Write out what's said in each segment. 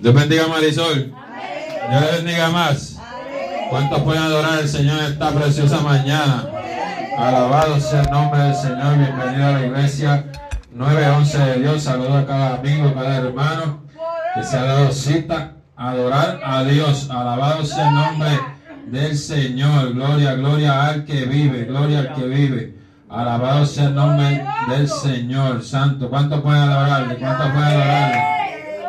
Dios bendiga a Marisol. Dios bendiga más. ¿Cuántos pueden adorar al Señor en esta preciosa mañana? Alabado sea el nombre del Señor. Bienvenido a la iglesia 911 de Dios. Saludo a cada amigo, cada hermano que se ha dado cita a adorar a Dios. Alabado sea el nombre del Señor. Gloria, gloria al que vive. Gloria al que vive. Alabado sea el nombre del Señor Santo. ¿Cuántos pueden adorarle? ¿Cuántos pueden adorarle?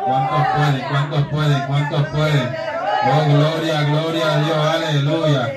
¿Cuántos pueden? ¿Cuántos pueden? ¿Cuántos pueden? Oh, gloria, gloria a Dios, aleluya.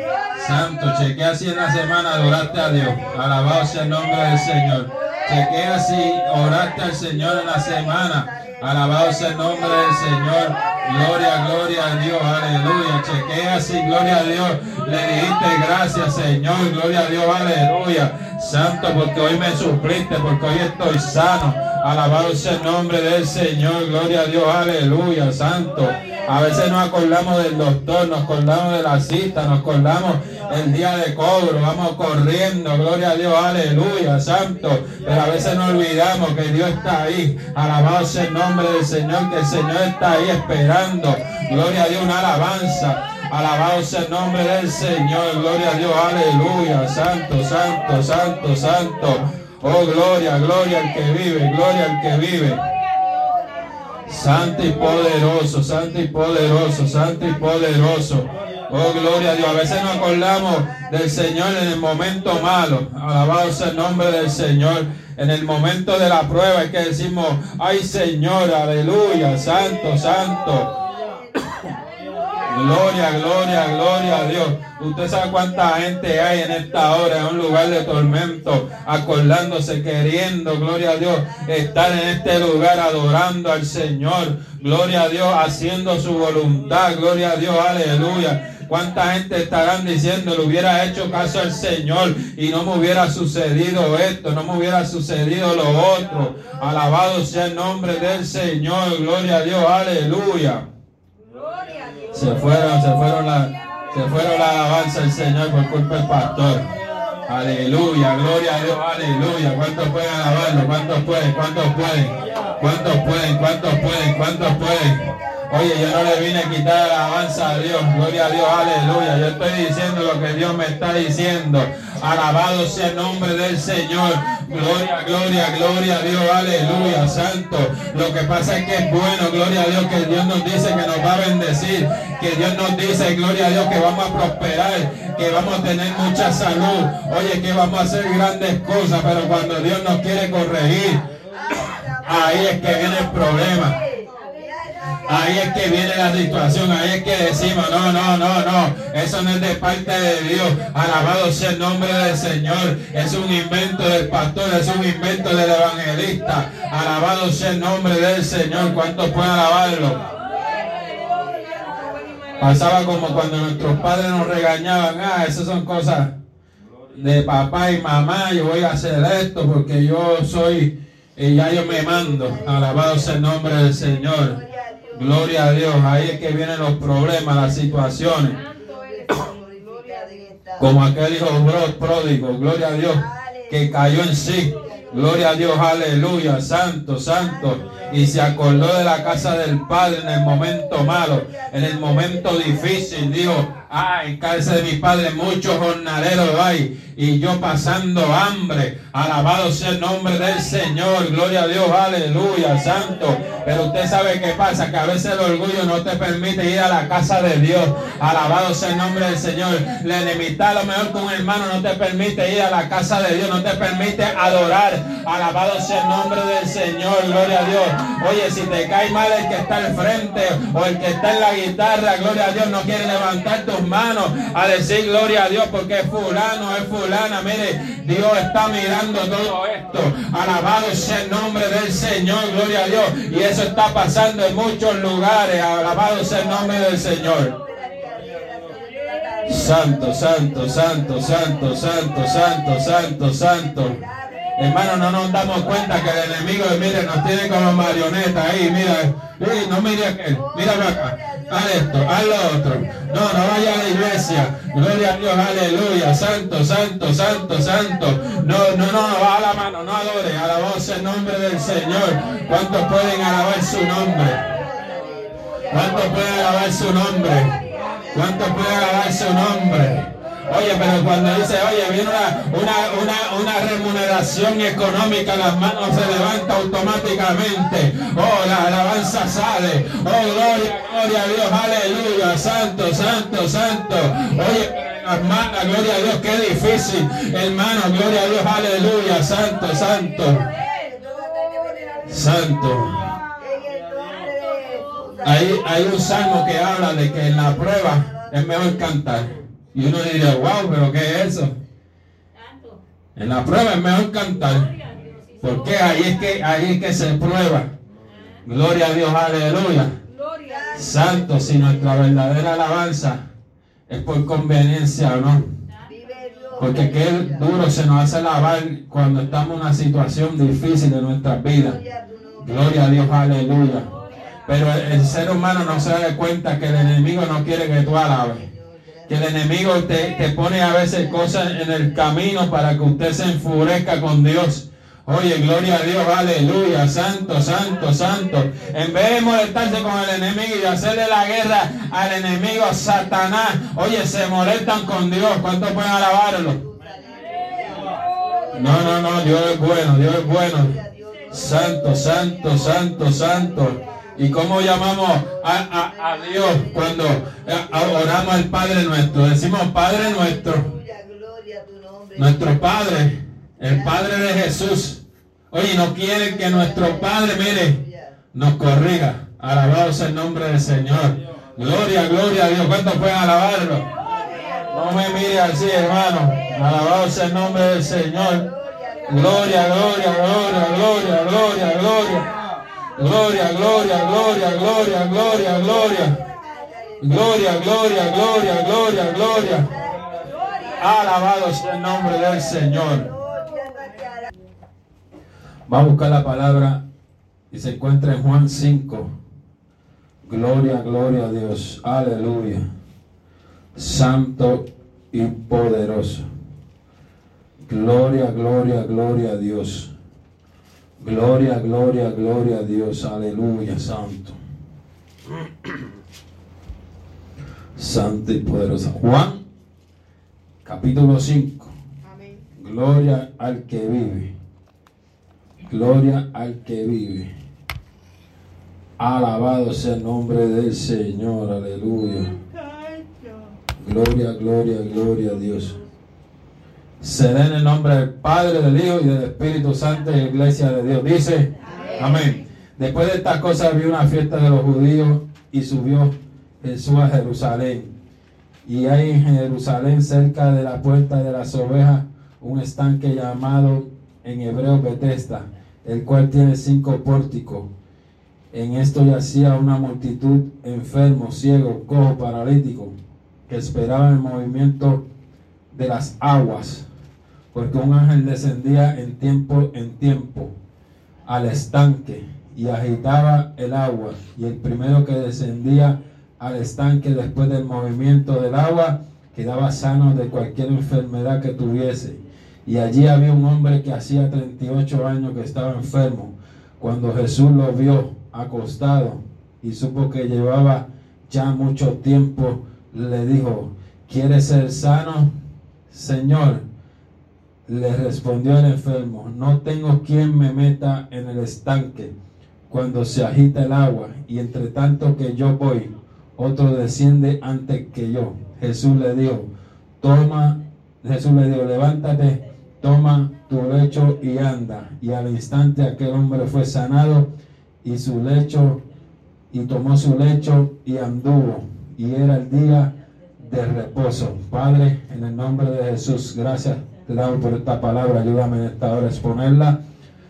Santo, chequea si en la semana adoraste a Dios. Alabado sea el nombre del Señor. Chequea si oraste al Señor en la semana. Alabado sea el nombre del Señor. Gloria, gloria a Dios, aleluya. Chequea si, gloria a Dios. Le dijiste gracias, Señor. Gloria a Dios, aleluya. Santo, porque hoy me supliste, porque hoy estoy sano. Alabado sea el nombre del Señor. Gloria a Dios, aleluya. Santo. A veces nos acordamos del doctor, nos acordamos de la cita, nos acordamos el día de cobro, vamos corriendo, gloria a Dios, aleluya, santo. Pero a veces nos olvidamos que Dios está ahí. Alabado sea el nombre del Señor, que el Señor está ahí esperando. Gloria a Dios, una alabanza. Alabado sea el nombre del Señor, gloria a Dios, aleluya, santo, santo, santo, santo. Oh, gloria, gloria al que vive, gloria al que vive. Santo y poderoso, santo y poderoso, santo y poderoso. Oh, gloria a Dios. A veces nos acordamos del Señor en el momento malo. Alabado sea el nombre del Señor. En el momento de la prueba es que decimos, ay Señor, aleluya, santo, santo. Gloria, gloria, gloria a Dios. Usted sabe cuánta gente hay en esta hora, en un lugar de tormento, acordándose, queriendo, gloria a Dios, estar en este lugar adorando al Señor. Gloria a Dios, haciendo su voluntad. Gloria a Dios, aleluya. ¿Cuánta gente estarán diciendo, le hubiera hecho caso al Señor y no me hubiera sucedido esto, no me hubiera sucedido lo otro? Alabado sea el nombre del Señor, gloria a Dios, aleluya. Se fueron, se fueron la, se fueron la alabanza del Señor por culpa del pastor. Aleluya, gloria a Dios, aleluya. ¿Cuántos pueden alabarlo? ¿Cuántos pueden? ¿Cuántos pueden? ¿Cuántos pueden? ¿Cuántos pueden? ¿Cuántos pueden? Oye, yo no le vine a quitar la alabanza a Dios. Gloria a Dios, aleluya. Yo estoy diciendo lo que Dios me está diciendo. Alabado sea el nombre del Señor. Gloria, gloria, gloria a Dios, aleluya, santo. Lo que pasa es que es bueno, gloria a Dios, que Dios nos dice que nos va a bendecir. Que Dios nos dice, gloria a Dios, que vamos a prosperar, que vamos a tener mucha salud. Oye, que vamos a hacer grandes cosas, pero cuando Dios nos quiere corregir, ahí es que viene el problema. Ahí es que viene la situación, ahí es que decimos, no, no, no, no, eso no es de parte de Dios. Alabado sea el nombre del Señor. Es un invento del pastor, es un invento del evangelista. Alabado sea el nombre del Señor. ¿Cuántos pueden alabarlo? Pasaba como cuando nuestros padres nos regañaban, ah, esas son cosas de papá y mamá, yo voy a hacer esto porque yo soy, y ya yo me mando. Alabado sea el nombre del Señor. Gloria a Dios. Ahí es que vienen los problemas, las situaciones. Como aquel hijo pródigo, gloria a Dios, que cayó en sí. Gloria a Dios, aleluya, santo, santo. Y se acordó de la casa del Padre en el momento malo, en el momento difícil. Dijo, ah, en casa de mi Padre muchos jornaleros hay y yo pasando hambre. Alabado sea el nombre del Señor. Gloria a Dios, aleluya, santo. Pero usted sabe qué pasa, que a veces el orgullo no te permite ir a la casa de Dios. Alabado sea el nombre del Señor. La enemistad a lo mejor con un hermano no te permite ir a la casa de Dios, no te permite adorar. Alabado sea el nombre del Señor. Gloria a Dios. Oye, si te cae mal el que está al frente o el que está en la guitarra, gloria a Dios, no quiere levantar tus manos a decir gloria a Dios porque es fulano, es fulano mire, Dios está mirando todo esto. Alabado sea el nombre del Señor, gloria a Dios. Y eso está pasando en muchos lugares. Alabado sea el nombre del Señor. Santo, santo, santo, santo, santo, santo, santo, santo. Hermano, no nos damos cuenta que el enemigo, mire, nos tiene como marioneta ahí, mira, no mire aquel, míralo acá, haz esto, haz lo otro. No, no vaya a la iglesia. Gloria a Dios, aleluya, santo, santo, santo, santo. No, no, no, va a la mano, no adore, voz el nombre del Señor. ¿Cuántos pueden alabar su nombre? ¿Cuánto puede alabar su nombre? ¿Cuánto puede alabar su nombre? Oye, pero cuando dice, oye, viene una, una, una, remuneración económica, las manos se levantan automáticamente. Oh, la alabanza sale. Oh, gloria, gloria a Dios, aleluya, santo, santo, santo. Oye, hermana, gloria a Dios, qué difícil. Hermano, gloria a Dios, aleluya, santo, santo. Santo. Hay, hay un salmo que habla de que en la prueba es mejor cantar. Y uno diría, wow, pero ¿qué es eso? En la prueba es mejor cantar. Porque ahí es que ahí es que se prueba. Gloria a Dios, aleluya. Santo, si nuestra verdadera alabanza es por conveniencia o no. Porque qué duro se nos hace alabar cuando estamos en una situación difícil de nuestras vidas. Gloria a Dios, aleluya. Pero el ser humano no se da cuenta que el enemigo no quiere que tú alabes que el enemigo te, te, pone a veces cosas en el camino para que usted se enfurezca con Dios. Oye, gloria a Dios, aleluya, santo, santo, santo. En vez de molestarse con el enemigo y hacerle la guerra al enemigo Satanás, oye, se molestan con Dios. ¿Cuántos pueden alabarlo? No, no, no, Dios es bueno, Dios es bueno. Santo, santo, santo, santo. ¿Y cómo llamamos a, Dios cuando oramos al Padre nuestro? Decimos Padre nuestro. Nuestro Padre, el Padre de Jesús. Oye, no quiere que nuestro Padre, mire, nos corrija. Alabado sea el nombre del Señor. Gloria, gloria a Dios. ¿Cuántos pueden alabarlo? No me mire así, hermano. Alabado sea el nombre del Señor. Gloria, gloria, gloria, gloria, gloria, gloria. Gloria, gloria, gloria, gloria, gloria, gloria. Gloria, gloria, gloria, gloria, gloria. Alabado sea el nombre del Señor. Va a buscar la palabra y se encuentra en Juan 5. Gloria, gloria a Dios. Aleluya. Santo y poderoso. Gloria, gloria, gloria a Dios. Gloria, gloria, gloria a Dios. Aleluya, santo. Santo y poderoso. Juan, capítulo 5. Gloria al que vive. Gloria al que vive. Alabado sea el nombre del Señor. Aleluya. Gloria, gloria, gloria a Dios. Se en el nombre del Padre, del Hijo y del Espíritu Santo y iglesia de Dios. Dice, amén. Después de estas cosas había una fiesta de los judíos y subió Jesús a Jerusalén. Y hay en Jerusalén, cerca de la puerta de las ovejas, un estanque llamado en hebreo Betesda, el cual tiene cinco pórticos. En esto yacía una multitud enfermos, ciegos, cojos, paralíticos, que esperaban el movimiento de las aguas porque un ángel descendía en tiempo en tiempo al estanque y agitaba el agua, y el primero que descendía al estanque después del movimiento del agua quedaba sano de cualquier enfermedad que tuviese. Y allí había un hombre que hacía 38 años que estaba enfermo. Cuando Jesús lo vio acostado y supo que llevaba ya mucho tiempo, le dijo, ¿quieres ser sano? Señor, le respondió el enfermo, no tengo quien me meta en el estanque cuando se agita el agua, y entre tanto que yo voy, otro desciende antes que yo. Jesús le dijo, toma, Jesús le dijo, levántate, toma tu lecho y anda. Y al instante aquel hombre fue sanado y su lecho, y tomó su lecho y anduvo. Y era el día de reposo. Padre, en el nombre de Jesús, gracias te damos por esta palabra, ayúdame en esta hora a exponerla.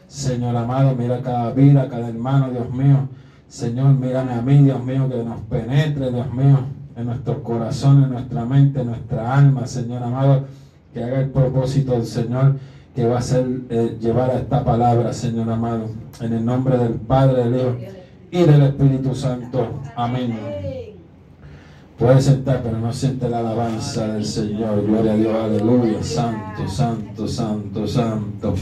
Señor amado, mira cada vida, cada hermano, Dios mío. Señor, mírame a mí, Dios mío, que nos penetre, Dios mío, en nuestro corazón, en nuestra mente, en nuestra alma, Señor amado, que haga el propósito del Señor que va a ser eh, llevar a esta palabra, Señor amado, en el nombre del Padre, del Hijo y del Espíritu Santo. Amén. Puede sentar, pero no siente la alabanza del Señor. Gloria a Dios, aleluya. Santo, santo, santo, santo.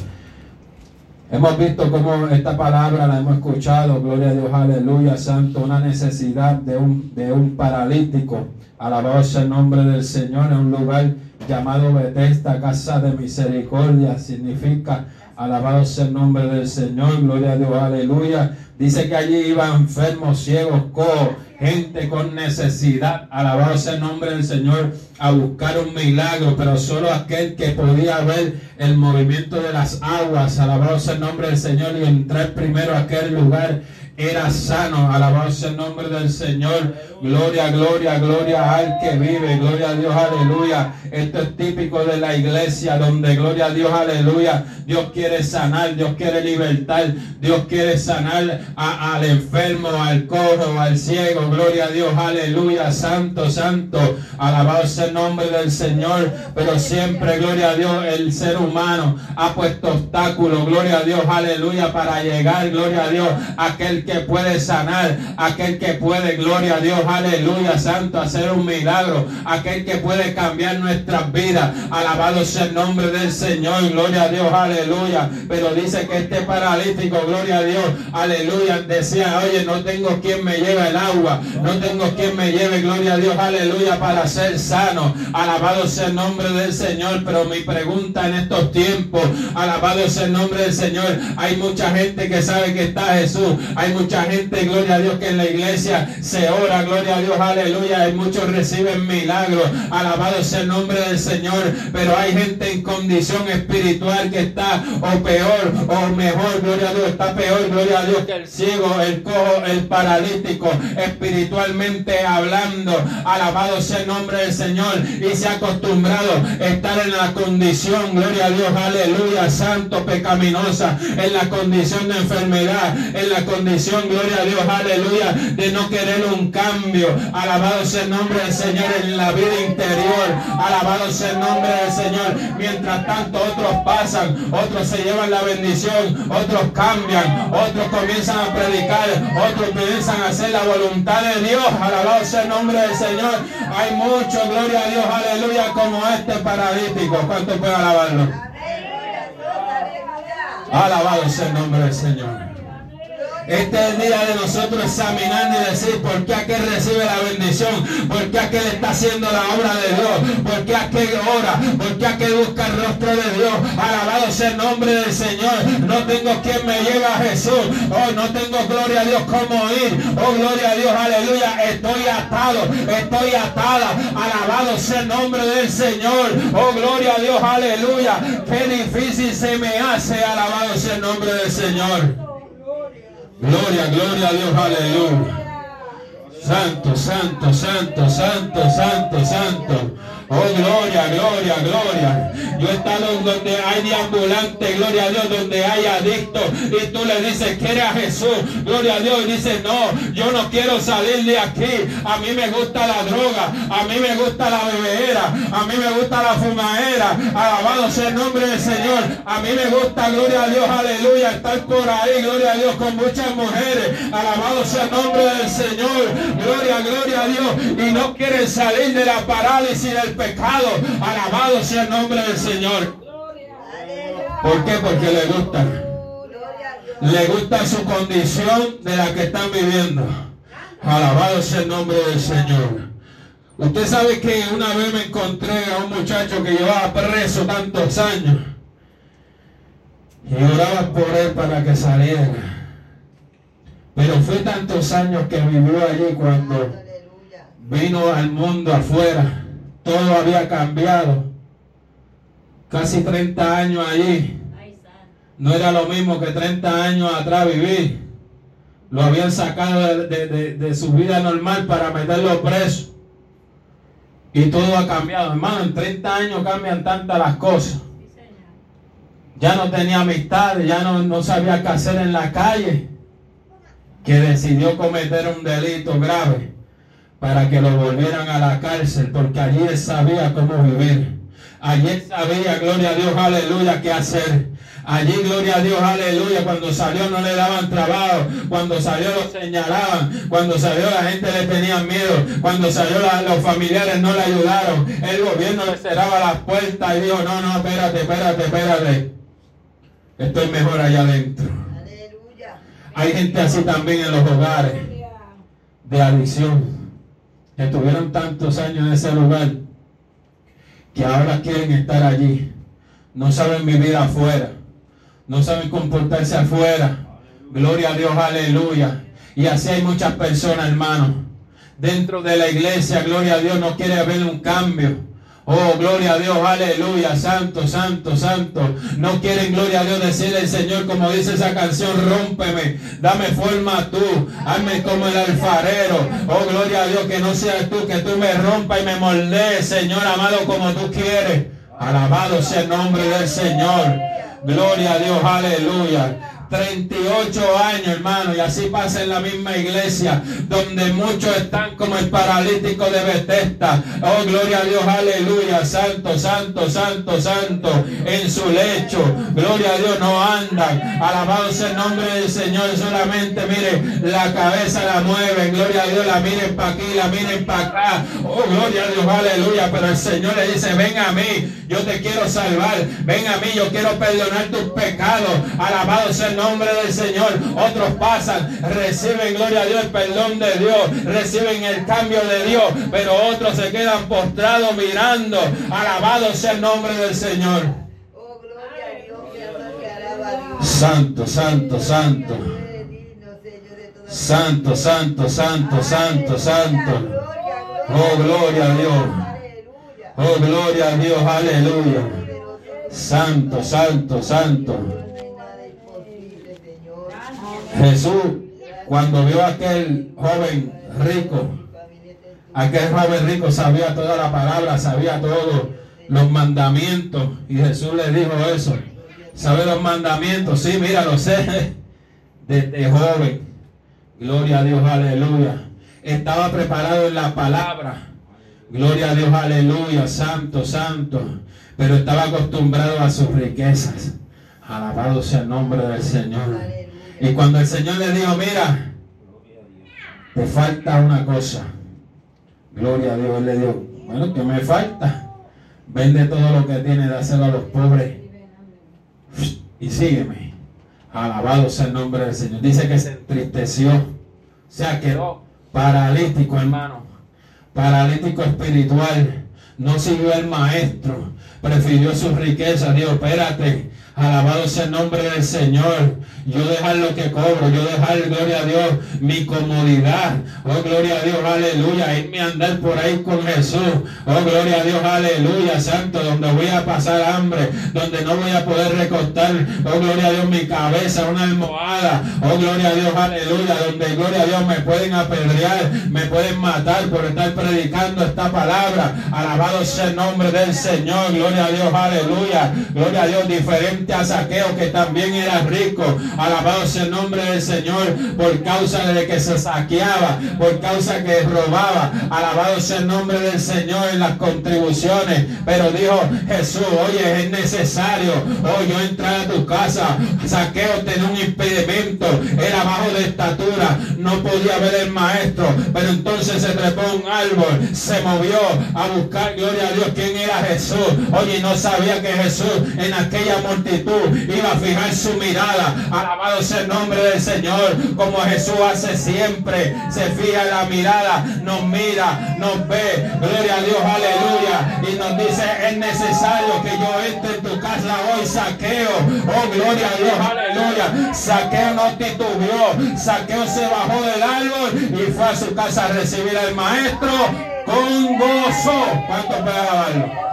Hemos visto cómo esta palabra la hemos escuchado, gloria a Dios, aleluya, santo, una necesidad de un, de un paralítico. Alabado sea el nombre del Señor en un lugar llamado Bethesda, casa de misericordia, significa alabado sea el nombre del Señor, gloria a Dios, aleluya. Dice que allí iban enfermos, ciegos, cojos, gente con necesidad, alabado sea el nombre del Señor, a buscar un milagro, pero solo aquel que podía ver el movimiento de las aguas, alabado sea el nombre del Señor, y entrar primero a aquel lugar era sano. Alabado sea el nombre del Señor. Gloria, gloria, gloria al que vive. Gloria a Dios, aleluya. Esto es típico de la iglesia donde, gloria a Dios, aleluya. Dios quiere sanar, Dios quiere libertar, Dios quiere sanar al enfermo, al cojo, al ciego. Gloria a Dios, aleluya. Santo, santo. Alabado sea el nombre del Señor. Pero siempre, gloria a Dios, el ser humano ha puesto obstáculos. Gloria a Dios, aleluya, para llegar, gloria a Dios, aquel que puede sanar, aquel que puede, gloria a Dios, aleluya, santo, hacer un milagro, aquel que puede cambiar nuestras vidas. Alabado sea el nombre del Señor, gloria a Dios, aleluya. Pero dice que este paralítico, gloria a Dios, aleluya, decía, oye, no tengo quien me lleve el agua, no tengo quien me lleve, gloria a Dios, aleluya, para ser sano. Alabado sea el nombre del Señor, pero mi pregunta en estos tiempos, alabado sea el nombre del Señor, hay mucha gente que sabe que está Jesús, hay mucha gente, gloria a Dios, que en la iglesia se ora, gloria a Dios, aleluya. Y muchos reciben milagros. Alabado sea el nombre del Señor. Pero hay gente en condición espiritual que está o peor o mejor, gloria a Dios, está peor, gloria a Dios, que el ciego, el cojo, el paralítico, espiritualmente hablando. Alabado sea el nombre del Señor. Y se ha acostumbrado a estar en la condición, gloria a Dios, aleluya, santo, pecaminosa, en la condición de enfermedad, en la condición gloria a Dios, aleluya, de no querer un cambio. Alabado sea el nombre del Señor en la vida interior. Alabado sea el nombre del Señor. Mientras tanto otros pasan, otros se llevan la bendición, otros cambian, otros comienzan a predicar, otros comienzan a hacer la voluntad de Dios. Alabado sea el nombre del Señor. Hay mucho, gloria a Dios, aleluya, como este paralítico. ¿Cuánto puede alabarlo? Alabado sea el nombre del Señor. Este es el día de nosotros examinar y decir por qué aquel recibe la bendición, por qué aquel está haciendo la obra de Dios, por qué aquel ora, por qué aquel busca el rostro de Dios. Alabado sea el nombre del Señor. No tengo quien me lleve a Jesús. Oh, no tengo gloria a Dios como ir. Oh, gloria a Dios, aleluya. Estoy atado, estoy atada. Alabado sea el nombre del Señor. Oh, gloria a Dios, aleluya. Qué difícil se me hace. Alabado sea el nombre del Señor. Gloria, gloria a Dios, aleluya. Santo, santo, santo, santo, santo, santo. Oh, gloria, gloria, gloria. Yo he estado donde hay deambulantes, gloria a Dios, donde hay adictos. Y tú le dices, quiere a Jesús, gloria a Dios. Y dice, no, yo no quiero salir de aquí. A mí me gusta la droga, a mí me gusta la bebedera, a mí me gusta la fumadera. Alabado sea el nombre del Señor. A mí me gusta, gloria a Dios, aleluya, estar por ahí, gloria a Dios, con muchas mujeres. Alabado sea el nombre del Señor. Gloria, gloria a Dios. Y no quieren salir de la parálisis del pecado. Alabado sea el nombre del Señor. ¿Por qué? Porque le gusta. Le gusta su condición de la que están viviendo. Alabado sea el nombre del Señor. Usted sabe que una vez me encontré a un muchacho que llevaba preso tantos años. Y oraba por él para que saliera. Pero fue tantos años que vivió allí cuando vino al mundo afuera todo había cambiado. Casi 30 años allí. No era lo mismo que 30 años atrás vivir. Lo habían sacado de, su vida normal para meterlo preso. Y todo ha cambiado. Hermano, en 30 años cambian tantas las cosas. Ya no tenía amistades, ya no, no sabía qué hacer en la calle. Que decidió cometer un delito grave para que lo volvieran a la cárcel, porque allí él sabía cómo vivir. Allí él sabía, gloria a Dios, aleluya, qué hacer. Allí, gloria a Dios, aleluya, cuando salió no le daban trabajo, cuando salió lo señalaban, cuando salió la gente le tenía miedo, cuando salió los familiares no le ayudaron, el gobierno le cerraba las puertas y dijo, no, no, espérate, espérate, espérate. estoy mejor allá adentro. Hay gente así también en los hogares de adicción, que tuvieron tantos años en ese lugar, que ahora quieren estar allí. No saben vivir afuera, no saben comportarse afuera. Gloria a Dios, aleluya. Y así hay muchas personas, hermanos. Dentro de la iglesia, gloria a Dios, no quiere haber un cambio. Oh, gloria a Dios, aleluya, santo, santo, santo. No quieren, gloria a Dios, decirle Señor, como dice esa canción, rómpeme, dame forma tú, hazme como el alfarero. Oh, gloria a Dios, que no seas tú, que tú me rompas y me moldees, Señor amado, como tú quieres. Alabado sea el nombre del Señor. Gloria a Dios, aleluya. 38 años, hermano, y así pasa en la misma iglesia, donde muchos están como el paralítico de Bethesda. Oh, gloria a Dios, aleluya, santo, santo, santo, santo, en su lecho. Gloria a Dios, no andan. Alabado sea el nombre del Señor, solamente mire, la cabeza la mueven. Gloria a Dios, la miren para aquí, la miren para acá. Oh, gloria a Dios, aleluya. Pero el Señor le dice, ven a mí, yo te quiero salvar. Ven a mí, yo quiero perdonar tus pecados. Alabado sea el nombre del Señor. Otros pasan, reciben gloria a Dios, el perdón de Dios, reciben el cambio de Dios, pero otros se quedan postrados mirando. Alabado sea el nombre del Señor. Santo, santo, santo. Santo, santo, santo, santo, santo. Oh, gloria a Dios. Oh, gloria a Dios, aleluya. Santo, santo, santo. Jesús, cuando vio a aquel joven rico, aquel joven rico sabía toda la palabra, sabía todos los mandamientos. Y Jesús le dijo eso. ¿Sabe los mandamientos? Sí, mira, lo sé. Desde joven. Gloria a Dios, aleluya. Estaba preparado en la palabra. Gloria a Dios, aleluya, santo, santo. Pero estaba acostumbrado a sus riquezas. Alabado sea el nombre del Señor. Y cuando el Señor le dijo, mira, te falta una cosa. Gloria a Dios, él le dijo, bueno, ¿qué me falta? Vende todo lo que tiene, dáselo a los pobres. Y sígueme. Alabado sea el nombre del Señor. Dice que se entristeció. O sea, quedó paralítico, hermano. Paralítico espiritual. No siguió el maestro. Prefirió su riqueza. Dios, espérate. Alabado sea el nombre del Señor. Yo dejar lo que cobro, yo dejar, gloria a Dios, mi comodidad. Oh, gloria a Dios, aleluya. Irme a andar por ahí con Jesús. Oh, gloria a Dios, aleluya, santo. Donde voy a pasar hambre, donde no voy a poder recostar, oh, gloria a Dios, mi cabeza, una almohada. Oh, gloria a Dios, aleluya. Donde, gloria a Dios, me pueden apedrear, me pueden matar por estar predicando esta palabra. Alabado sea el nombre del Señor. Gloria a Dios, aleluya. Gloria a Dios, diferente a Saqueo que también era rico. Alabado sea el nombre del Señor por causa de que se saqueaba, por causa que robaba. Alabado sea el nombre del Señor en las contribuciones. Pero dijo Jesús, oye, es necesario, oh, yo entrar a tu casa. Saqueo tenía un impedimento, era bajo de estatura, no podía ver el maestro. Pero entonces se trepó un árbol, se movió a buscar, gloria a Dios, quién era Jesús. Oye, no sabía que Jesús en aquella multitud iba a fijar su mirada. Alabado sea el nombre del Señor, como Jesús hace siempre. Se fija la mirada, nos mira, nos ve. Gloria a Dios, aleluya. Y nos dice, es necesario que yo entre en tu casa hoy, saqueo. Oh, gloria a Dios, aleluya. Saqueo no titubeó. Saqueo se bajó del árbol y fue a su casa a recibir al maestro con gozo. ¿Cuánto puede alabarlo?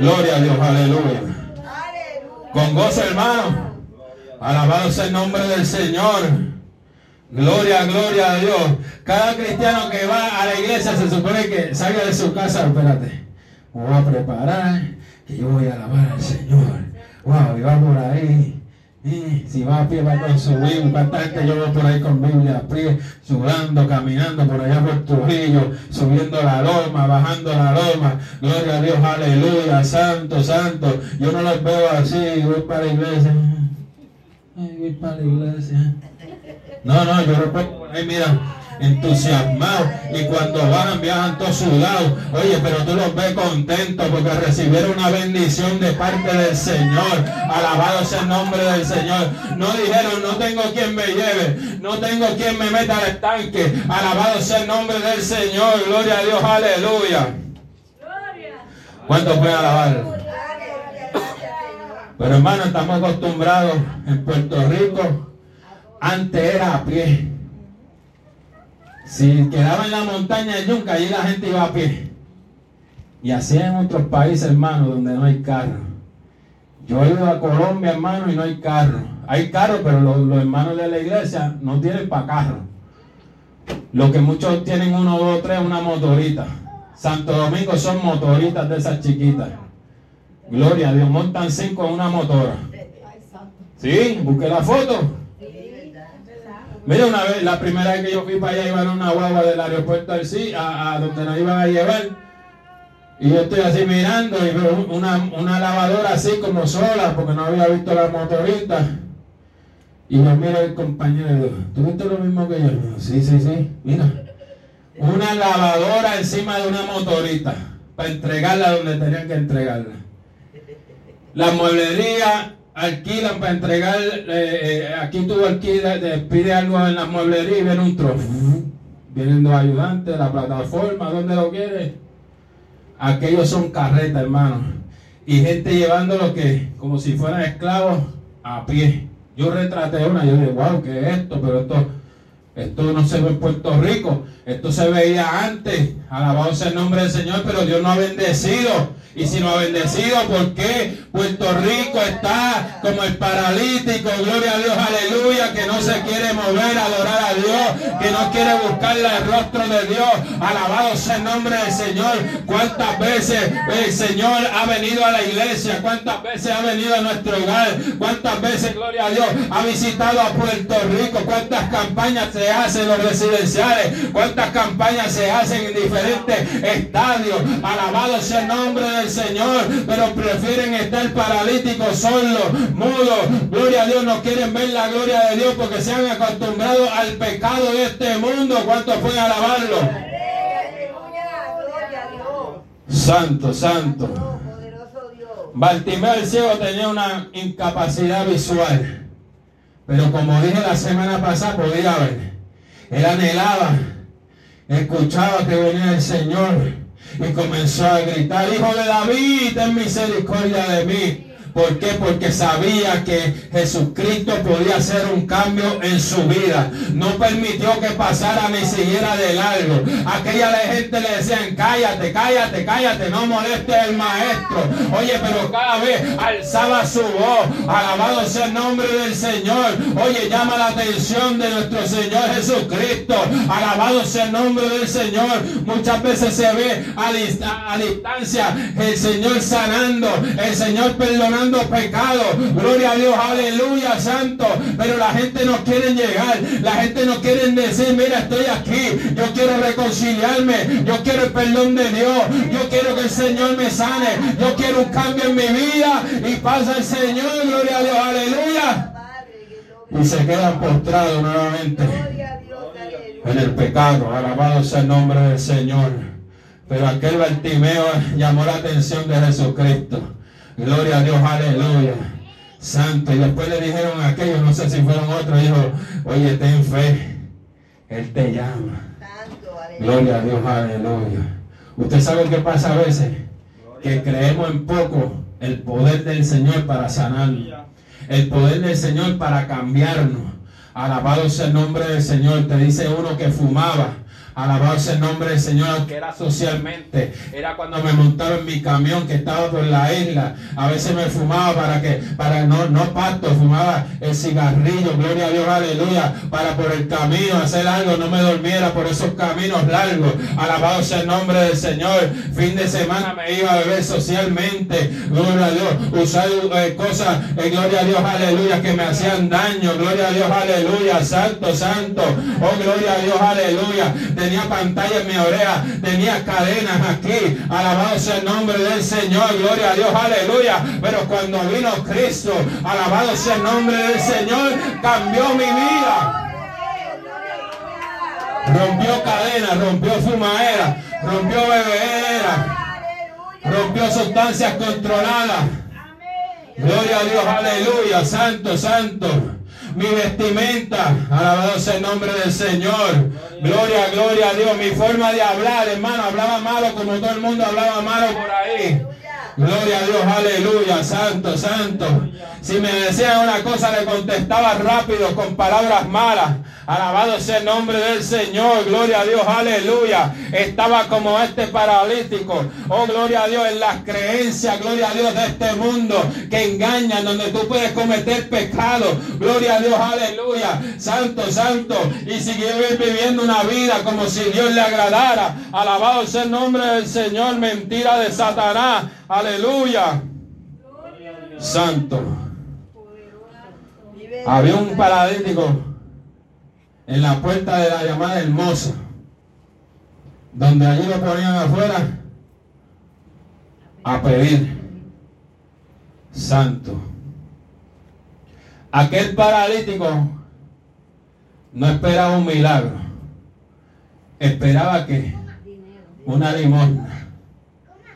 Gloria a Dios, aleluya. Con gozo, hermano. Alabado sea el nombre del Señor. Gloria, gloria a Dios. Cada cristiano que va a la iglesia se supone que salga de su casa. Espérate, me voy a preparar que yo voy a alabar al Señor. Wow, y va por ahí si va a pie, va con su Biblia. ¿Cuánta gente yo veo por ahí con Biblia a pie, sudando, caminando por allá por Trujillo, subiendo la loma, bajando la loma? Gloria a Dios, aleluya, santo, santo. Yo no los veo así, voy para la iglesia. Ay, voy para la iglesia. No, no, yo por ahí, mira, entusiasmados. Y cuando van, viajan todos sudados. Oye, pero tú los ves contentos porque recibieron una bendición de parte del Señor. Alabado sea el nombre del Señor. No dijeron, no tengo quien me lleve, no tengo quien me meta al estanque. Alabado sea el nombre del Señor. Gloria a Dios, aleluya. ¿Cuántos pueden alabar? Pero hermano, estamos acostumbrados en Puerto Rico. Antes era a pie. Si quedaba en la montaña de Yunca, allí la gente iba a pie. Y así en otros países, hermano, donde no hay carro. Yo he ido a Colombia, hermano, y no hay carro. Hay carro, pero los, hermanos de la iglesia no tienen para carro. Lo que muchos tienen uno, dos, tres, una motorita. Santo Domingo son motoritas de esas chiquitas. Gloria a Dios, montan cinco en una motora. Sí, busqué la foto. Mira, una vez, la primera vez que yo fui para allá, iban una guagua del aeropuerto al sí, a, donde nos iban a llevar. Y yo estoy así mirando y veo una, una lavadora así como sola, porque no había visto la motorita. Y yo miro al compañero ¿tú viste lo mismo que yo? Sí, sí, sí, mira. Una lavadora encima de una motorita, para entregarla donde tenían que entregarla. La mueblería alquilan para entregar, eh, eh, aquí tú alquilas, pide algo en la mueblería y viene un trozo. Vienen dos ayudantes, la plataforma, ¿dónde lo quieres? Aquellos son carretas, hermano. Y gente llevándolo que, como si fueran esclavos, a pie. Yo retraté una, yo dije, wow, ¿qué es esto? Pero esto, esto no se ve en Puerto Rico. Esto se veía antes. Alabado sea el nombre del Señor, pero Dios no ha bendecido y si no ha bendecido, ¿por qué Puerto Rico está como el paralítico? Gloria a Dios, aleluya, que no se quiere mover adorar a Dios, que no quiere buscar el rostro de Dios. Alabado sea el nombre del Señor. ¿Cuántas veces el Señor ha venido a la iglesia? ¿Cuántas veces ha venido a nuestro hogar? ¿Cuántas veces, gloria a Dios, ha visitado a Puerto Rico? ¿Cuántas campañas se hacen en los residenciales? ¿Cuántas campañas se hacen en diferentes estadios? Alabado sea el nombre del Señor, pero prefieren estar paralíticos, solos, mudos. Gloria a Dios, no quieren ver la gloria de Dios porque se han acostumbrado al pecado de este mundo. ¿Cuántos pueden alabarlo? Santo, santo. Bartimeo el ciego tenía una incapacidad visual, pero como dije la semana pasada, podía ver. Él anhelaba, escuchaba que venía el Señor y comenzó a gritar, hijo de David, ten misericordia de mí. ¿Por qué? Porque sabía que Jesucristo podía hacer un cambio en su vida. No permitió que pasara ni siquiera de largo. Aquella gente le decían, cállate, cállate, cállate, no moleste al maestro. Oye, pero cada vez alzaba su voz. Alabado sea el nombre del Señor. Oye, llama la atención de nuestro Señor Jesucristo. Alabado sea el nombre del Señor. Muchas veces se ve a distancia el Señor sanando, el Señor perdonando pecado. Gloria a Dios, aleluya, santo. Pero la gente no quiere llegar. La gente no quiere decir, mira, estoy aquí. Yo quiero reconciliarme. Yo quiero el perdón de Dios. Yo quiero que el Señor me sane. Yo quiero un cambio en mi vida. Y pasa el Señor, gloria a Dios, aleluya. Y se quedan postrados nuevamente en el pecado. Alabado sea el nombre del Señor. Pero aquel Bartimeo llamó la atención de Jesucristo. Gloria a Dios, aleluya. Santo. Y después le dijeron a aquellos, no sé si fueron otros, dijo, oye, ten fe. Él te llama. Gloria a Dios, aleluya. Usted sabe qué pasa a veces. Que creemos en poco el poder del Señor para sanarnos. El poder del Señor para cambiarnos. Alabado sea el nombre del Señor. Te dice uno que fumaba Alabado el nombre del Señor, aunque era socialmente. Era cuando me montaba en mi camión que estaba por la isla. A veces me fumaba para que, para no, no pasto, fumaba el cigarrillo, gloria a Dios, aleluya, para por el camino hacer algo, no me durmiera por esos caminos largos. Alabado sea el nombre del Señor. Fin de semana me iba a beber socialmente, gloria a Dios, usar eh, cosas, eh, gloria a Dios, aleluya, que me hacían daño, gloria a Dios, aleluya, santo, santo, oh gloria a Dios, aleluya tenía pantalla en mi oreja, tenía cadenas aquí. Alabado sea el nombre del Señor, gloria a Dios, aleluya. Pero cuando vino Cristo, alabado sea el nombre del Señor, cambió mi vida. rompió cadenas, rompió fumadera, rompió bebeera, rompió sustancias controladas. Gloria a Dios, aleluya, santo, santo. Mi vestimenta, alabado sea el nombre del Señor. Gloria, gloria a Dios. Mi forma de hablar, hermano, hablaba malo como todo el mundo hablaba malo por ahí. Gloria a Dios, aleluya, santo, santo. Si me decía una cosa, le contestaba rápido con palabras malas. Alabado sea el nombre del Señor. Gloria a Dios. Aleluya. Estaba como este paralítico. Oh, gloria a Dios en las creencias. Gloria a Dios de este mundo que engañan, donde tú puedes cometer pecado. Gloria a Dios. Aleluya. Santo, santo. Y seguir viviendo una vida como si Dios le agradara. Alabado sea el nombre del Señor. Mentira de Satanás. Aleluya. Santo. Había un paralítico en la puerta de la llamada hermosa, donde allí lo ponían afuera a pedir santo. Aquel paralítico no esperaba un milagro, esperaba que una limosna.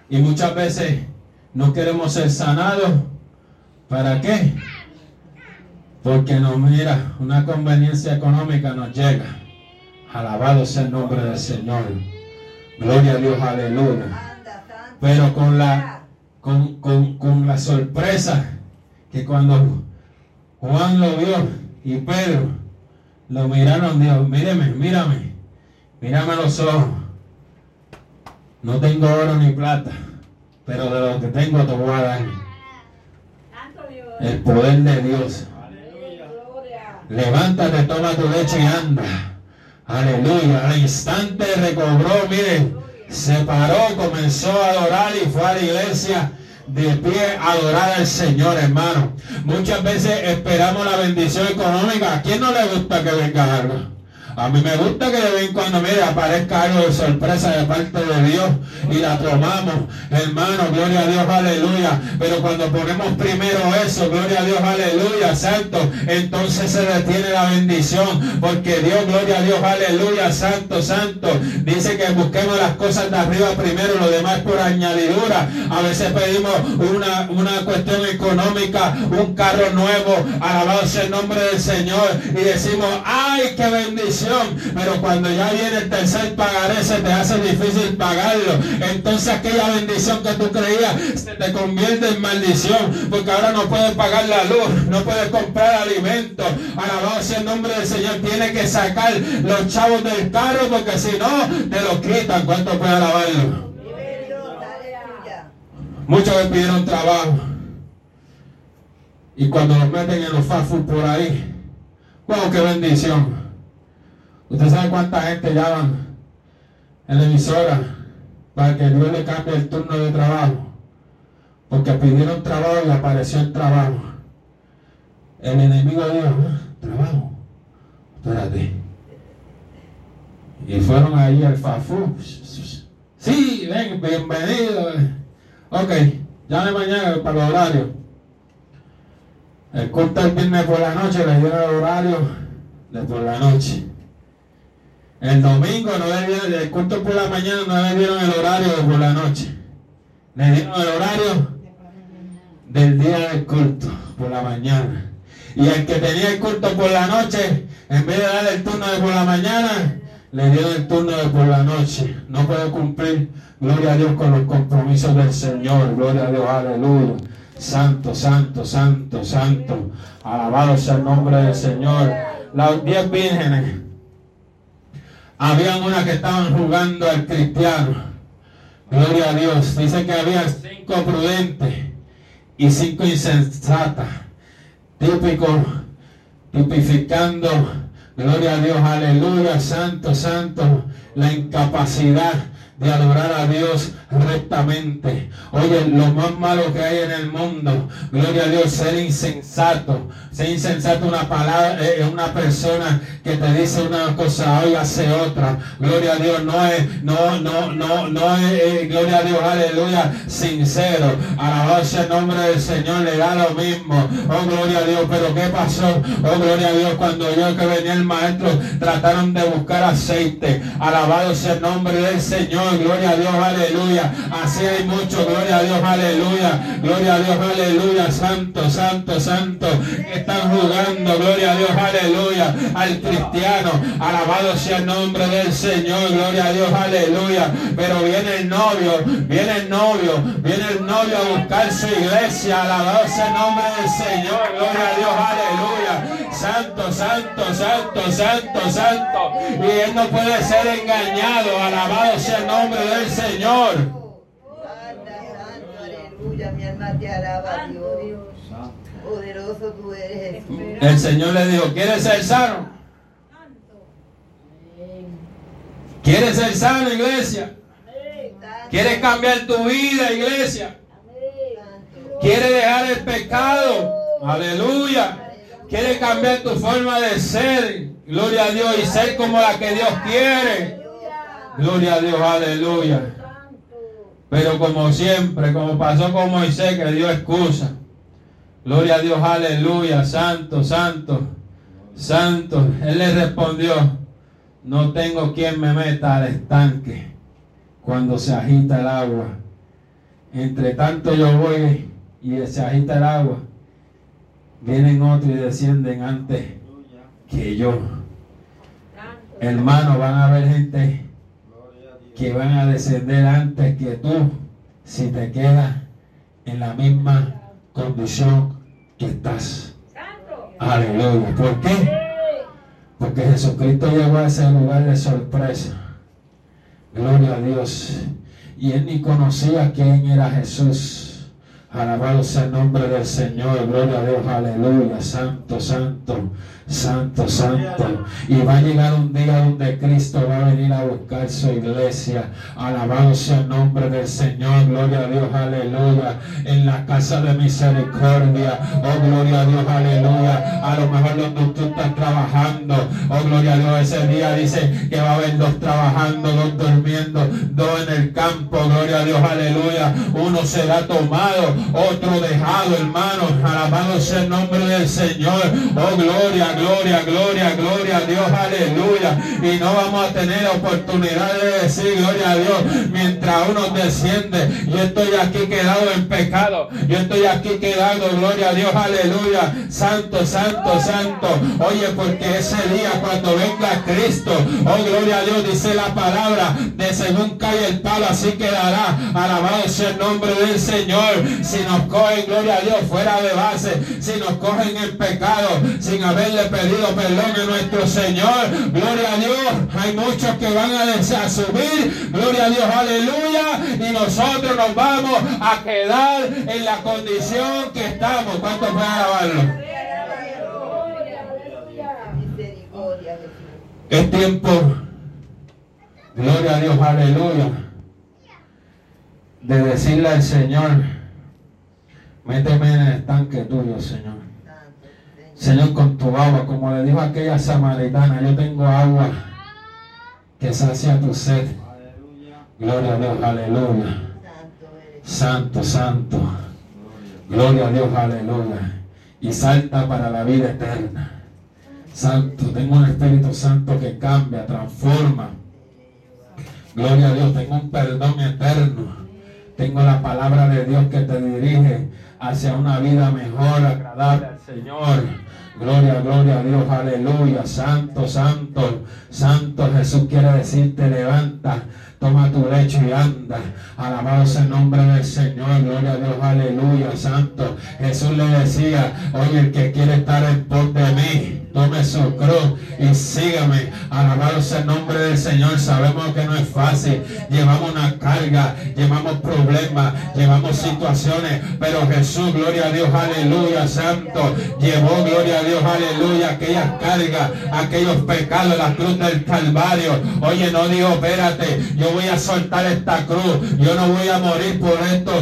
Y muchas veces no queremos ser sanados. ¿Para qué? Porque nos mira, una conveniencia económica nos llega. Alabado sea el nombre del Señor. Gloria a Dios, aleluya. Pero con la, con, con la sorpresa que cuando Juan lo vio y Pedro lo miraron, Dios, míreme, mírame, mírame los ojos. No tengo oro ni plata, pero de lo que tengo te voy a dar. El poder de Dios levántate, toma tu leche y anda. Aleluya. Al instante recobró, mire, se paró, comenzó a adorar y fue a la iglesia de pie a adorar al Señor, hermano. Muchas veces esperamos la bendición económica. ¿A quién no le gusta que venga algo? A mí me gusta que de vez en cuando, mire, aparezca algo de sorpresa de parte de Dios y la tomamos. Hermano, gloria a Dios, aleluya. Pero cuando ponemos primero eso, gloria a Dios, aleluya, santo, entonces se detiene la bendición. Porque Dios, gloria a Dios, aleluya, santo, santo. Dice que busquemos las cosas de arriba primero, lo demás por añadidura. A veces pedimos una, una cuestión económica, un carro nuevo, alabado el nombre del Señor. Y decimos, ay, qué bendición pero cuando ya viene el tercer pagaré se te hace difícil pagarlo. Entonces aquella bendición que tú creías se te convierte en maldición, porque ahora no puedes pagar la luz, no puedes comprar alimentos. Alabado sea el nombre del Señor, tiene que sacar los chavos del carro, porque si no, te lo quitan. ¿Cuánto puede alabarlo? Muchos me pidieron trabajo. Y cuando los meten en los fast food por ahí, wow, qué bendición. ¿Usted sabe cuánta gente llaman en la emisora para que Dios le cambie el turno de trabajo? Porque pidieron trabajo y apareció el trabajo. El enemigo dijo, ah, trabajo, espérate. Y fueron ahí al Fafú. Sí, ven, bienvenido. Ok, llame mañana para el horario. El culto el viernes por la noche, le dieron el horario de por la noche. El domingo no le el culto por la mañana no le dieron el horario de por la noche. Le dieron el horario del día del culto, por la mañana. Y el que tenía el culto por la noche, en vez de darle el turno de por la mañana, le dieron el turno de por la noche. No puede cumplir, gloria a Dios, con los compromisos del Señor. Gloria a Dios, aleluya. Santo, santo, santo, santo. Alabado sea el nombre del Señor. Las diez vírgenes habían una que estaban jugando al cristiano. Gloria a Dios. Dice que había cinco prudentes y cinco insensatas. Típico, tipificando, gloria a Dios, aleluya, santo, santo, la incapacidad de adorar a Dios rectamente. Oye, lo más malo que hay en el mundo, gloria a Dios, ser insensato. Ser insensato una palabra, eh, una persona que te dice una cosa, hoy hace otra. Gloria a Dios, no es, no, no, no, no es, gloria a Dios, aleluya, sincero. Alabado sea el nombre del Señor, le da lo mismo. Oh, gloria a Dios, pero ¿qué pasó? Oh, gloria a Dios, cuando yo que venía el maestro, trataron de buscar aceite. Alabado sea el nombre del Señor, gloria a Dios, aleluya. Así hay mucho, gloria a Dios, aleluya. Gloria a Dios, aleluya. Santo, santo, santo. Están jugando, gloria a Dios, aleluya. Al cristiano. Alabado sea el nombre del Señor, gloria a Dios, aleluya. Pero viene el novio, viene el novio, viene el novio a buscar su iglesia. Alabado sea el nombre del Señor, gloria a Dios, aleluya. Santo, santo, santo, santo, santo. Y él no puede ser engañado. Alabado sea el nombre del Señor mi alma te alaba, Dios. Poderoso tú eres Jesús. El Señor le dijo, ¿quieres ser sano? ¿Quieres ser sano, iglesia? ¿Quieres cambiar tu vida, iglesia? ¿Quieres dejar el pecado? Aleluya. ¿Quieres cambiar tu forma de ser? Gloria a Dios y ser como la que Dios quiere. Gloria a Dios, aleluya. Pero como siempre, como pasó con Moisés, que dio excusa. Gloria a Dios, aleluya, santo, santo, santo. Él le respondió, no tengo quien me meta al estanque cuando se agita el agua. Entre tanto yo voy y se agita el agua, vienen otros y descienden antes que yo. Hermano, van a haber gente que van a descender antes que tú si te quedas en la misma condición que estás. Aleluya. ¿Por qué? Porque Jesucristo llegó a ese lugar de sorpresa. Gloria a Dios. Y él ni conocía quién era Jesús. Alabado sea el nombre del Señor. Gloria a Dios. Aleluya. Santo, santo. Santo, santo. Y va a llegar un día donde Cristo va a venir a buscar su iglesia. Alabado sea el nombre del Señor. Gloria a Dios, aleluya. En la casa de misericordia. Oh, gloria a Dios, aleluya. A lo mejor donde tú estás trabajando. Oh, gloria a Dios. Ese día dice que va a haber dos trabajando, dos durmiendo, dos en el campo. Gloria a Dios, aleluya. Uno será tomado, otro dejado, hermanos. Alabado sea el nombre del Señor. Oh, gloria gloria, gloria, gloria a Dios, aleluya. Y no vamos a tener oportunidad de decir gloria a Dios mientras uno desciende. Yo estoy aquí quedado en pecado. Yo estoy aquí quedado, gloria a Dios, aleluya. Santo, santo, santo. Oye, porque ese día cuando venga Cristo, oh gloria a Dios, dice la palabra, de según cae el palo, así quedará. Alabado sea el nombre del Señor. Si nos cogen, gloria a Dios, fuera de base, si nos cogen en pecado, sin haberle pedido perdón a nuestro Señor. Gloria a Dios. Hay muchos que van a, subir. Gloria a Dios, aleluya. Y nosotros nos vamos a quedar en la condición que estamos. ¿Cuántos pueden alabarlo? Es tiempo, gloria a Dios, aleluya, de decirle al Señor, méteme en el estanque tuyo, Señor. Señor, con tu agua, como le dijo aquella samaritana, yo tengo agua que sacia tu sed. Gloria a Dios, aleluya. Santo, santo. Gloria a Dios, aleluya. Y salta para la vida eterna. Santo, tengo un Espíritu Santo que cambia, transforma. Gloria a Dios, tengo un perdón eterno. Tengo la palabra de Dios que te dirige hacia una vida mejor, agradable al Señor. Gloria, gloria a Dios, aleluya, santo, santo, santo. Jesús quiere decirte, levanta, toma tu lecho y anda. Alabado sea el nombre del Señor, gloria a Dios, aleluya, santo. Jesús le decía, oye, el que quiere estar en pos de mí, tome su cruz y sígame. Alabado sea el nombre del Señor. Sabemos que no es fácil. Llevamos una carga, llevamos problemas, llevamos situaciones, pero Jesús, gloria a Dios, aleluya, santo, llevó, gloria a Dios, aleluya, aquellas cargas, aquellos pecados, la cruz del Calvario. Oye, no digo, espérate, yo voy a soltar esta cruz, yo no voy a morir por esto,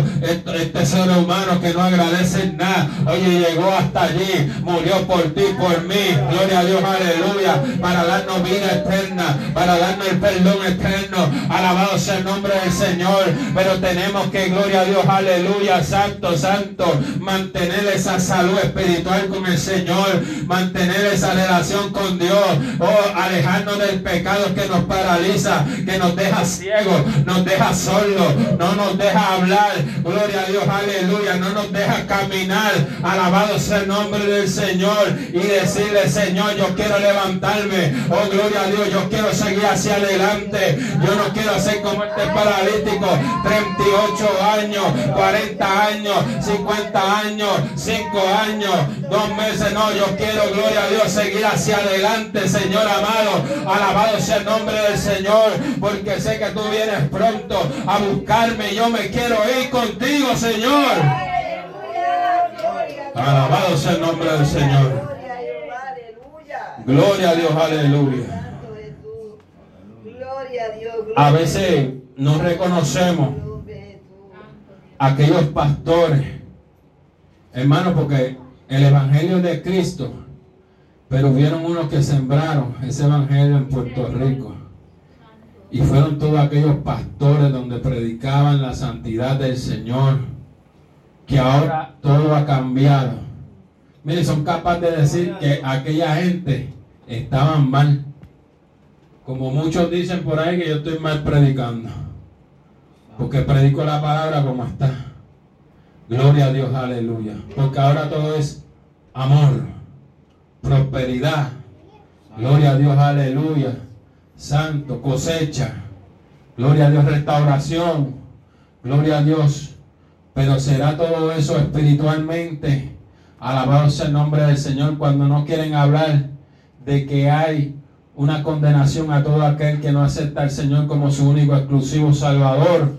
este, ser humano que no agradece nada. Oye, llegó hasta allí, murió por ti, por mí, gloria a Dios, aleluya, para darnos vida eterna, para darnos el perdón eterno. Alabado sea el nombre del Señor. Pero tenemos que, gloria a Dios, aleluya, santo, santo, mantener esa salud espiritual con el Señor, mantener esa relación con Dios, o oh, alejarnos del pecado que nos paraliza, que nos deja ciegos, nos deja sordos, no nos deja hablar, gloria a Dios, aleluya, no nos deja caminar. Alabado sea el nombre del Señor y decirle, Señor, yo quiero levantarme. Oh, gloria a Dios, yo quiero seguir hacia adelante. Yo no quiero ser como este paralítico. 38 años, 40 años, 50 años, 5 años, 2 meses. No, yo quiero, gloria a Dios, seguir hacia adelante, Señor amado. Alabado sea el nombre del Señor, porque sé que tú vienes pronto a buscarme. Yo me quiero ir contigo, Señor. Alabado sea el nombre del Señor. Gloria a Dios, aleluya. A veces no reconocemos aquellos pastores, hermanos, porque el Evangelio de Cristo, pero hubieron unos que sembraron ese Evangelio en Puerto Rico. Y fueron todos aquellos pastores donde predicaban la santidad del Señor, que ahora todo ha cambiado Mire, son capaces de decir que aquella gente estaban mal. Como muchos dicen por ahí que yo estoy mal predicando. Porque predico la palabra como está. Gloria a Dios, aleluya. Porque ahora todo es amor, prosperidad. Gloria a Dios, aleluya. Santo, cosecha. Gloria a Dios, restauración. Gloria a Dios. Pero será todo eso espiritualmente. Alabado sea el nombre del Señor cuando no quieren hablar de que hay una condenación a todo aquel que no acepta al Señor como su único exclusivo Salvador,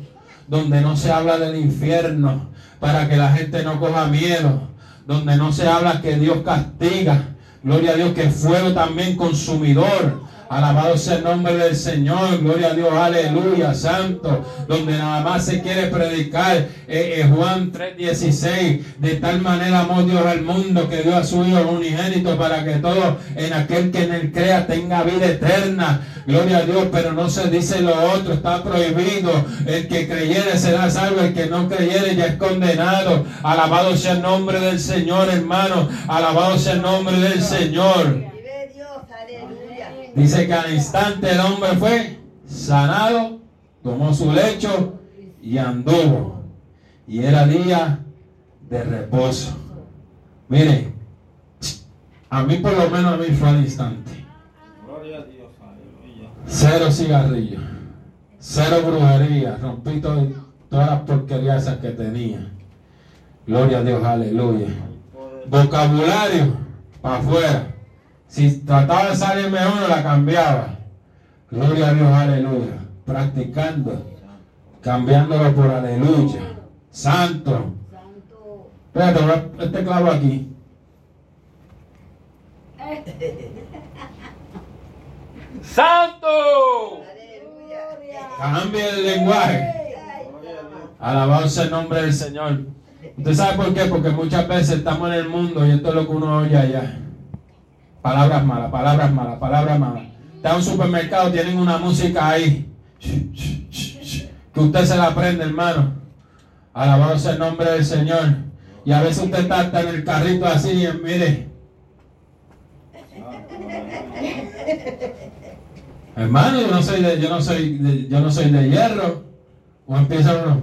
donde no se habla del infierno para que la gente no coja miedo, donde no se habla que Dios castiga, gloria a Dios que fuego también consumidor, Alabado sea el nombre del Señor. Gloria a Dios. Aleluya. Santo. Donde nada más se quiere predicar. Eh, eh, Juan 3.16. De tal manera amó Dios al mundo que dio a su Hijo unigénito para que todo en aquel que en él crea tenga vida eterna. Gloria a Dios. Pero no se dice lo otro. Está prohibido. El que creyere será salvo. El que no creyere ya es condenado. Alabado sea el nombre del Señor, hermano. Alabado sea el nombre del Señor. Dice que al instante el hombre fue sanado, tomó su lecho y anduvo. Y era día de reposo. Mire, a mí por lo menos a mí fue al instante. Cero cigarrillos, cero brujería, rompí todas las porquerías que tenía. Gloria a Dios, aleluya. Vocabulario para afuera. Si trataba de salir mejor, la cambiaba. Gloria a Dios, aleluya. Practicando, cambiándolo por aleluya. Santo. Espérate, este clavo aquí. ¡Santo! Cambia el lenguaje. Alabado sea el nombre del Señor. ¿Usted sabe por qué? Porque muchas veces estamos en el mundo y esto es lo que uno oye allá. Palabras malas, palabras malas, palabras malas. Está en un supermercado, tienen una música ahí. Que usted se la aprende, hermano. Alabado sea el nombre del Señor. Y a veces usted está, en el carrito así y mire. Hermano, yo no soy de, yo no soy de, yo no soy de hierro. O empieza uno.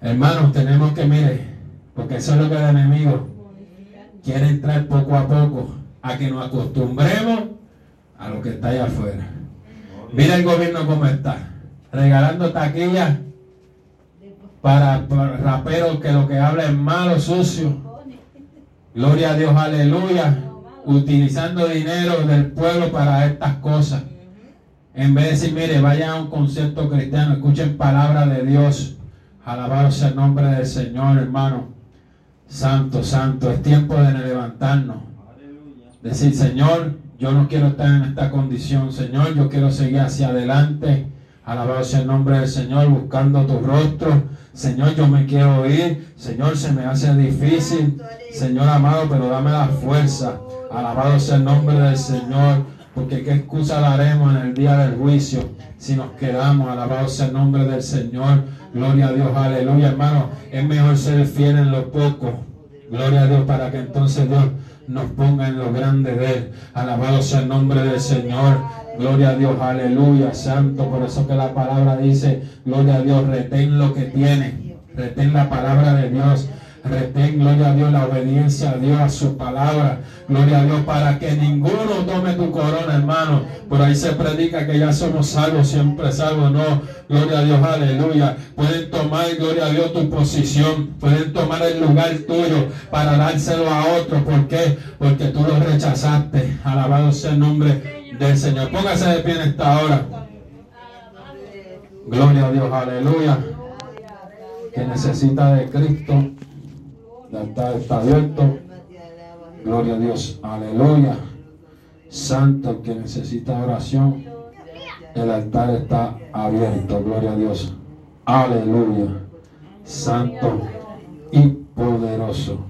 Hermanos, tenemos que, mire, porque eso es lo que el enemigo quiere entrar poco a poco a que nos acostumbremos a lo que está allá afuera. Mira el gobierno cómo está, regalando taquillas para, raperos que lo que habla es malo, sucio. Gloria a Dios, aleluya. Utilizando dinero del pueblo para estas cosas. En vez de decir, mire, vayan a un concepto cristiano, escuchen palabra de Dios. Alabado sea el nombre del Señor, hermano. Santo, santo. Es tiempo de levantarnos. Decir, Señor, yo no quiero estar en esta condición. Señor, yo quiero seguir hacia adelante. Alabado sea el nombre del Señor, buscando tu rostro. Señor, yo me quiero ir. Señor, se me hace difícil. Señor amado, pero dame la fuerza. Alabado sea el nombre del Señor. Porque qué excusa daremos en el día del juicio si nos quedamos. Alabado sea el nombre del Señor. Gloria a Dios, aleluya, hermano. Es mejor ser fiel en lo poco. Gloria a Dios para que entonces Dios nos ponga en lo grande de Él. Alabado sea el nombre del Señor. Gloria a Dios, aleluya, santo. Por eso que la palabra dice, gloria a Dios, retén lo que tiene. Retén la palabra de Dios. Retén, gloria a Dios, la obediencia a Dios, a su palabra. Gloria a Dios, para que ninguno tome tu corona, hermano. Por ahí se predica que ya somos salvos, siempre salvos. No, gloria a Dios, aleluya. Pueden tomar, gloria a Dios, tu posición. Pueden tomar el lugar tuyo para dárselo a otro. ¿Por qué? Porque tú lo rechazaste. Alabado sea el nombre del Señor. Póngase de pie en esta hora. Gloria a Dios, aleluya. Que necesita de Cristo. El altar está abierto. Gloria a Dios. Aleluya. Santo que necesita oración. El altar está abierto. Gloria a Dios. Aleluya. Santo y poderoso.